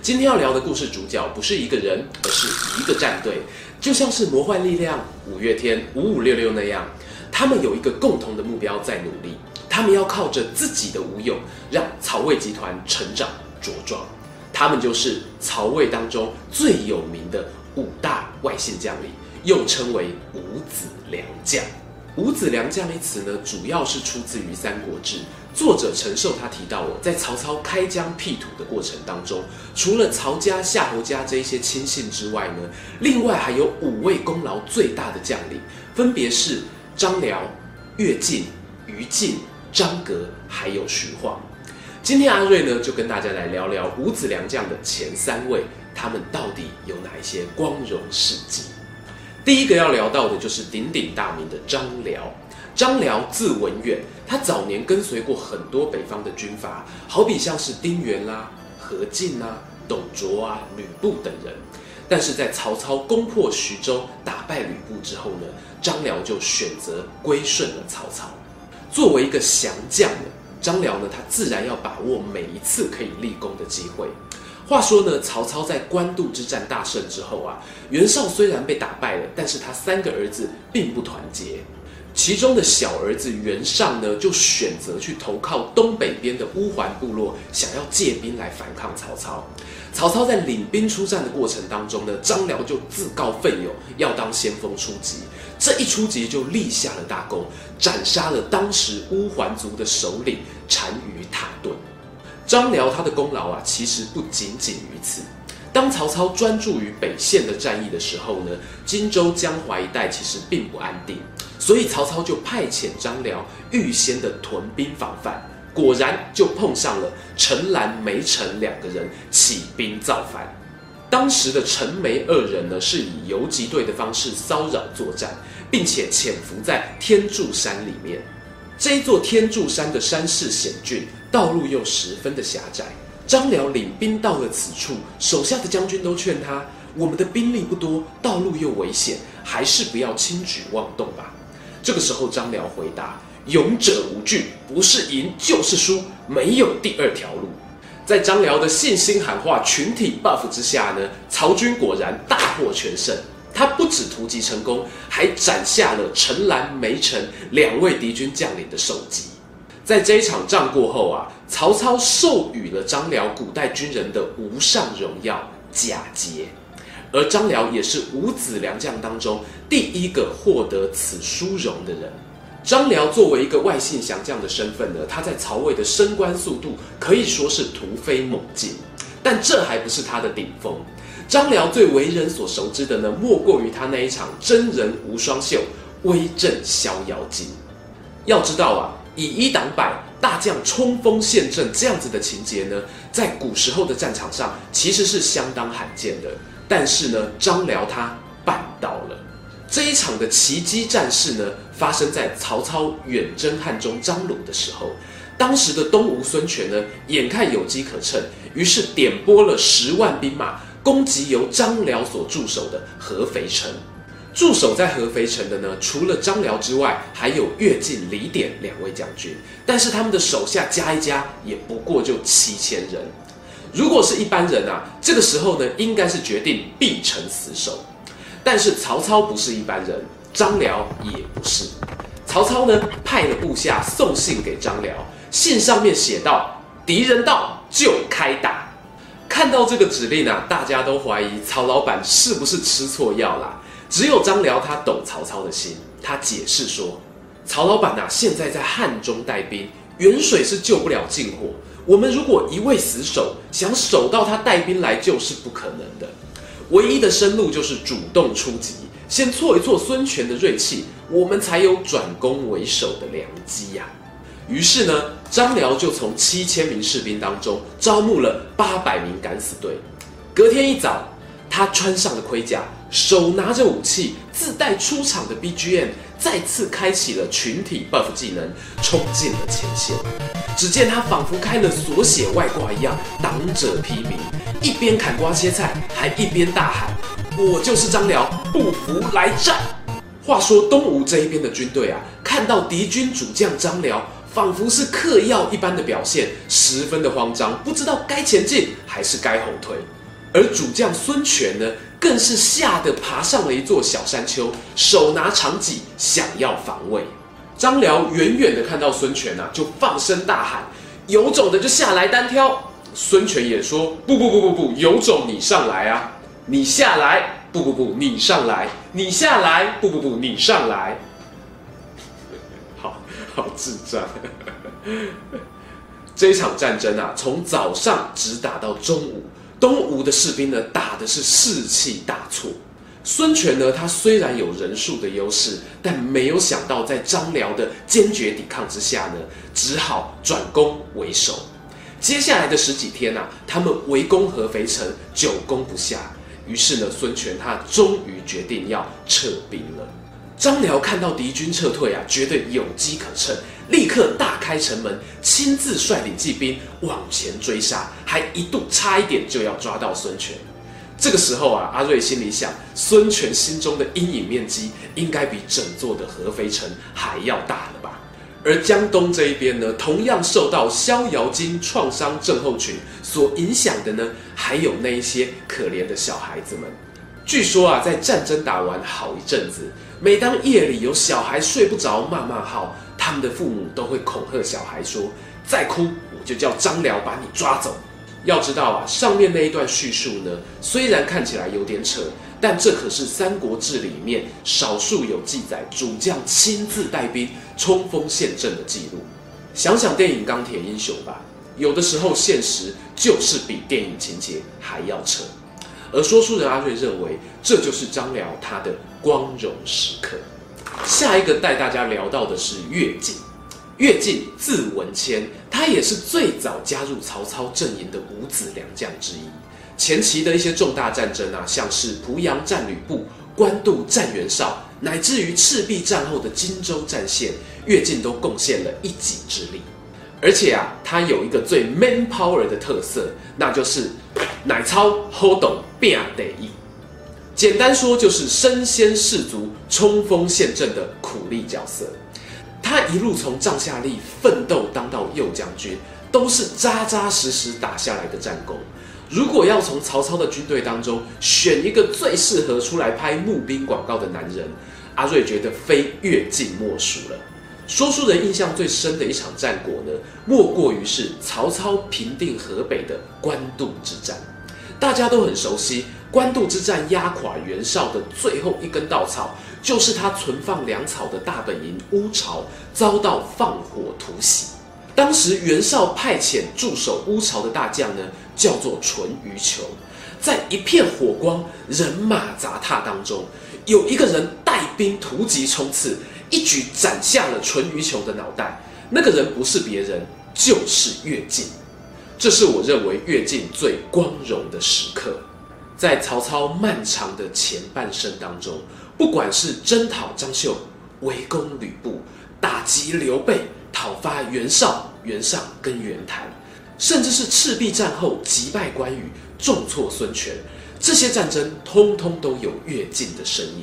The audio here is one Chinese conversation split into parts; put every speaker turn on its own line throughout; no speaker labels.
今天要聊的故事主角不是一个人，而是一个战队，就像是魔幻力量、五月天、五五六六那样，他们有一个共同的目标在努力，他们要靠着自己的武勇，让曹魏集团成长茁壮。他们就是曹魏当中最有名的五大外姓将领，又称为五子良将。五子良将一词呢，主要是出自于《三国志》。作者陈寿他提到我，在曹操开疆辟土的过程当中，除了曹家、夏侯家这一些亲信之外呢，另外还有五位功劳最大的将领，分别是张辽、乐进、于禁、张格，还有徐晃。今天阿瑞呢，就跟大家来聊聊五子良将的前三位，他们到底有哪一些光荣事迹？第一个要聊到的就是鼎鼎大名的张辽。张辽字文远，他早年跟随过很多北方的军阀，好比像是丁原啦、何进啊、董卓啊、吕布等人。但是在曹操攻破徐州、打败吕布之后呢，张辽就选择归顺了曹操。作为一个降将呢，张辽呢，他自然要把握每一次可以立功的机会。话说呢，曹操在官渡之战大胜之后啊，袁绍虽然被打败了，但是他三个儿子并不团结。其中的小儿子袁尚呢，就选择去投靠东北边的乌桓部落，想要借兵来反抗曹操。曹操在领兵出战的过程当中呢，张辽就自告奋勇要当先锋出击。这一出击就立下了大功，斩杀了当时乌桓族的首领单于塔顿。张辽他的功劳啊，其实不仅仅于此。当曹操专注于北线的战役的时候呢，荆州、江淮一带其实并不安定，所以曹操就派遣张辽预先的屯兵防范，果然就碰上了陈兰、梅陈两个人起兵造反。当时的陈梅二人呢，是以游击队的方式骚扰作战，并且潜伏在天柱山里面。这一座天柱山的山势险峻，道路又十分的狭窄。张辽领兵到了此处，手下的将军都劝他：“我们的兵力不多，道路又危险，还是不要轻举妄动吧。”这个时候，张辽回答：“勇者无惧，不是赢就是输，没有第二条路。”在张辽的信心喊话、群体 buff 之下呢，曹军果然大获全胜。他不止突击成功，还斩下了陈兰、梅城两位敌军将领的首级。在这一场仗过后啊，曹操授予了张辽古代军人的无上荣耀假节，而张辽也是五子良将当中第一个获得此殊荣的人。张辽作为一个外姓降将的身份呢，他在曹魏的升官速度可以说是突飞猛进，但这还不是他的顶峰。张辽最为人所熟知的呢，莫过于他那一场真人无双秀，威震逍遥津。要知道啊，以一挡百，大将冲锋陷阵这样子的情节呢，在古时候的战场上其实是相当罕见的。但是呢，张辽他办到了。这一场的奇迹战事呢，发生在曹操远征汉中张鲁的时候。当时的东吴孙权呢，眼看有机可乘，于是点拨了十万兵马。攻击由张辽所驻守的合肥城，驻守在合肥城的呢，除了张辽之外，还有乐进、李典两位将军。但是他们的手下加一加，也不过就七千人。如果是一般人啊，这个时候呢，应该是决定必成死守。但是曹操不是一般人，张辽也不是。曹操呢，派了部下送信给张辽，信上面写道：“敌人到，就开打。”看到这个指令啊，大家都怀疑曹老板是不是吃错药啦？只有张辽他懂曹操的心，他解释说：“曹老板啊，现在在汉中带兵，远水是救不了近火。我们如果一味死守，想守到他带兵来救是不可能的。唯一的生路就是主动出击，先挫一挫孙权的锐气，我们才有转攻为守的良机呀。”于是呢，张辽就从七千名士兵当中招募了八百名敢死队。隔天一早，他穿上了盔甲，手拿着武器，自带出场的 BGM 再次开启了群体 buff 技能，冲进了前线。只见他仿佛开了锁血外挂一样，挡者披靡，一边砍瓜切菜，还一边大喊：“我就是张辽，不服来战！”话说东吴这一边的军队啊，看到敌军主将张辽，仿佛是嗑药一般的表现，十分的慌张，不知道该前进还是该后退。而主将孙权呢，更是吓得爬上了一座小山丘，手拿长戟想要防卫。张辽远远的看到孙权啊，就放声大喊：“有种的就下来单挑！”孙权也说：“不不不不不，有种你上来啊！你下来！不不不，你上来！你下来！不不不，你上来！” 好好智障。这一场战争啊，从早上直打到中午。东吴的士兵呢，打的是士气大挫。孙权呢，他虽然有人数的优势，但没有想到在张辽的坚决抵抗之下呢，只好转攻为守。接下来的十几天啊，他们围攻合肥城，久攻不下。于是呢，孙权他终于决定要撤兵了。张辽看到敌军撤退啊，觉得有机可乘，立刻大开城门，亲自率领骑兵往前追杀，还一度差一点就要抓到孙权。这个时候啊，阿瑞心里想，孙权心中的阴影面积应该比整座的合肥城还要大了吧？而江东这一边呢，同样受到逍遥津创伤症候群所影响的呢，还有那一些可怜的小孩子们。据说啊，在战争打完好一阵子，每当夜里有小孩睡不着骂骂号，他们的父母都会恐吓小孩说：“再哭，我就叫张辽把你抓走。”要知道啊，上面那一段叙述呢，虽然看起来有点扯，但这可是《三国志》里面少数有记载主将亲自带兵冲锋陷阵的记录。想想电影《钢铁英雄》吧，有的时候现实就是比电影情节还要扯。而说书人阿瑞认为，这就是张辽他的光荣时刻。下一个带大家聊到的是乐进。乐进字文谦，他也是最早加入曹操阵营的五子良将之一。前期的一些重大战争啊，像是濮阳战吕布、官渡战袁绍，乃至于赤壁战后的荆州战线，乐进都贡献了一己之力。而且啊，他有一个最 man power 的特色，那就是乃操好动拼第一。简单说，就是身先士卒、冲锋陷阵的苦力角色。他一路从帐下吏奋斗当到右将军，都是扎扎实实打下来的战功。如果要从曹操的军队当中选一个最适合出来拍募兵广告的男人，阿瑞觉得非乐进莫属了。说书人印象最深的一场战果呢，莫过于是曹操平定河北的官渡之战。大家都很熟悉，官渡之战压垮袁绍的最后一根稻草，就是他存放粮草的大本营乌巢遭到放火突袭。当时袁绍派遣驻守乌巢的大将呢，叫做淳于裘，在一片火光、人马杂沓当中，有一个人带兵突击冲刺。一举斩下了淳于琼的脑袋，那个人不是别人，就是乐进。这是我认为乐进最光荣的时刻。在曹操漫长的前半生当中，不管是征讨张绣、围攻吕布、打击刘备、讨伐袁绍、袁尚跟袁谭，甚至是赤壁战后击败关羽、重挫孙权，这些战争通通都有乐进的身影。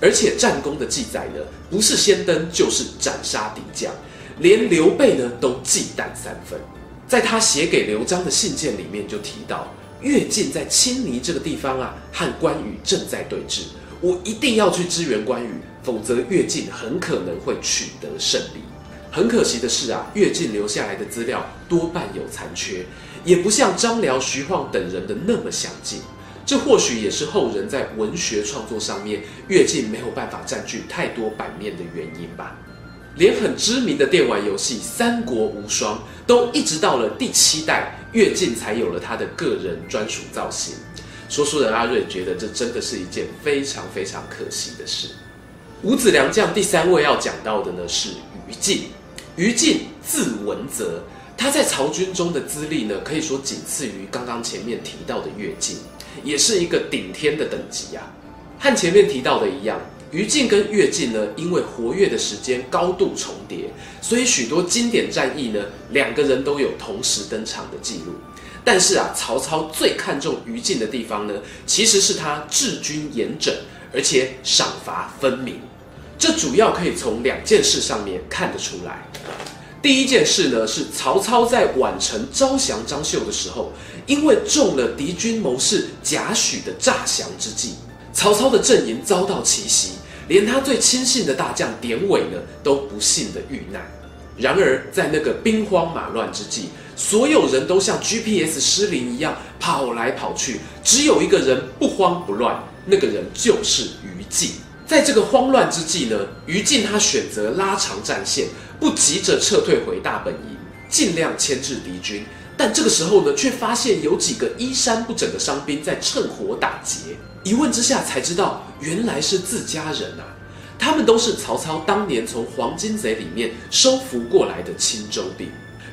而且战功的记载呢，不是先登就是斩杀敌将，连刘备呢都忌惮三分。在他写给刘璋的信件里面就提到，乐进在青泥这个地方啊，和关羽正在对峙，我一定要去支援关羽，否则乐进很可能会取得胜利。很可惜的是啊，乐进留下来的资料多半有残缺，也不像张辽、徐晃等人的那么详尽。这或许也是后人在文学创作上面，乐进没有办法占据太多版面的原因吧。连很知名的电玩游戏《三国无双》都一直到了第七代，乐进才有了他的个人专属造型。说书人阿瑞觉得这真的是一件非常非常可惜的事。五子良将第三位要讲到的呢是于禁，于禁字文泽，他在曹军中的资历呢，可以说仅次于刚刚前面提到的乐进，也是一个顶天的等级啊。和前面提到的一样，于禁跟乐进呢，因为活跃的时间高度重叠，所以许多经典战役呢，两个人都有同时登场的记录。但是啊，曹操最看重于禁的地方呢，其实是他治军严整，而且赏罚分明。这主要可以从两件事上面看得出来。第一件事呢，是曹操在宛城招降张绣的时候，因为中了敌军谋士贾诩的诈降之计，曹操的阵营遭到奇袭，连他最亲信的大将典韦呢都不幸的遇难。然而在那个兵荒马乱之际，所有人都像 GPS 失灵一样跑来跑去，只有一个人不慌不乱，那个人就是于禁。在这个慌乱之际呢，于禁他选择拉长战线，不急着撤退回大本营，尽量牵制敌军。但这个时候呢，却发现有几个衣衫不整的伤兵在趁火打劫。一问之下才知道，原来是自家人啊！他们都是曹操当年从黄巾贼里面收服过来的青州兵。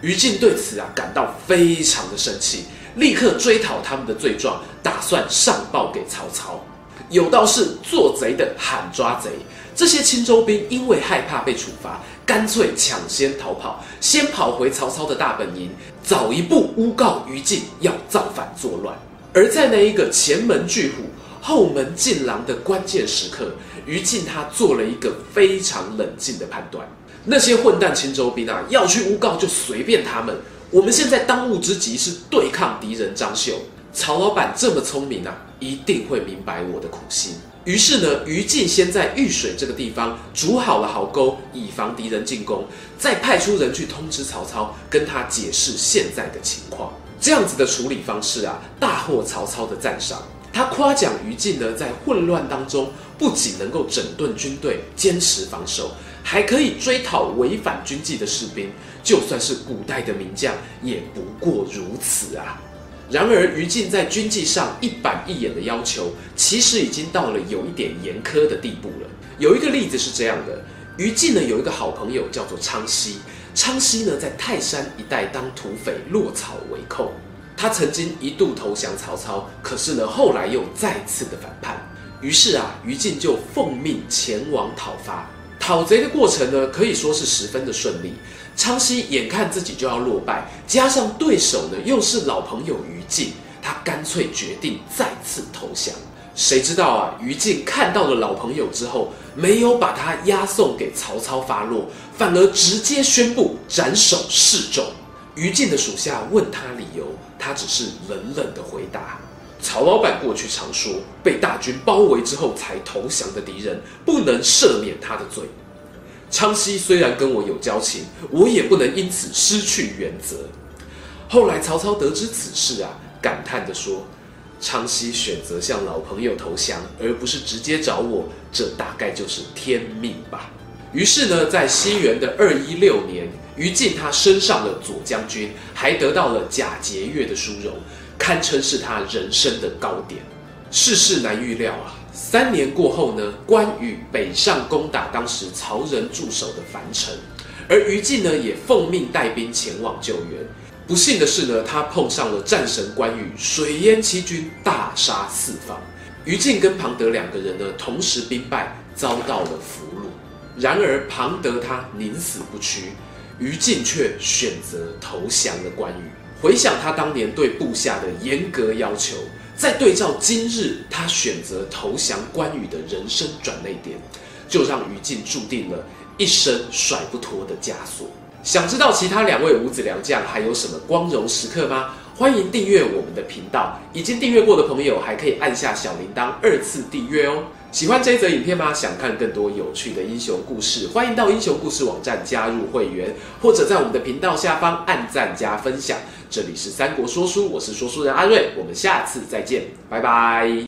于禁对此啊感到非常的生气，立刻追讨他们的罪状，打算上报给曹操。有道是做贼的喊抓贼，这些青州兵因为害怕被处罚，干脆抢先逃跑，先跑回曹操的大本营，早一步诬告于禁要造反作乱。而在那一个前门拒虎、后门进狼的关键时刻，于禁他做了一个非常冷静的判断：那些混蛋青州兵啊，要去诬告就随便他们，我们现在当务之急是对抗敌人张绣。曹老板这么聪明啊！一定会明白我的苦心。于是呢，于禁先在玉水这个地方筑好了壕沟，以防敌人进攻，再派出人去通知曹操，跟他解释现在的情况。这样子的处理方式啊，大获曹操的赞赏。他夸奖于禁呢，在混乱当中不仅能够整顿军队，坚持防守，还可以追讨违反军纪的士兵。就算是古代的名将，也不过如此啊。然而，于禁在军纪上一板一眼的要求，其实已经到了有一点严苛的地步了。有一个例子是这样的：于禁呢有一个好朋友叫做昌豨，昌豨呢在泰山一带当土匪，落草为寇。他曾经一度投降曹操，可是呢后来又再次的反叛。于是啊，于禁就奉命前往讨伐。讨贼的过程呢，可以说是十分的顺利。昌熙眼看自己就要落败，加上对手呢又是老朋友于禁，他干脆决定再次投降。谁知道啊，于禁看到了老朋友之后，没有把他押送给曹操发落，反而直接宣布斩首示众。于禁的属下问他理由，他只是冷冷的回答：“曹老板过去常说，被大军包围之后才投降的敌人，不能赦免他的罪。”昌豨虽然跟我有交情，我也不能因此失去原则。后来曹操得知此事啊，感叹地说：“昌豨选择向老朋友投降，而不是直接找我，这大概就是天命吧。”于是呢，在西元的二一六年，于禁他升上了左将军，还得到了假节钺的殊荣，堪称是他人生的高点。世事难预料啊！三年过后呢，关羽北上攻打当时曹仁驻守的樊城，而于禁呢也奉命带兵前往救援。不幸的是呢，他碰上了战神关羽，水淹七军，大杀四方。于禁跟庞德两个人呢同时兵败，遭到了俘虏。然而庞德他宁死不屈，于禁却选择投降了关羽。回想他当年对部下的严格要求。再对照今日他选择投降关羽的人生转捩点，就让于禁注定了一生甩不脱的枷锁。想知道其他两位五子良将还有什么光荣时刻吗？欢迎订阅我们的频道，已经订阅过的朋友还可以按下小铃铛二次订阅哦。喜欢这一则影片吗？想看更多有趣的英雄故事，欢迎到英雄故事网站加入会员，或者在我们的频道下方按赞加分享。这里是三国说书，我是说书人阿瑞，我们下次再见，拜拜。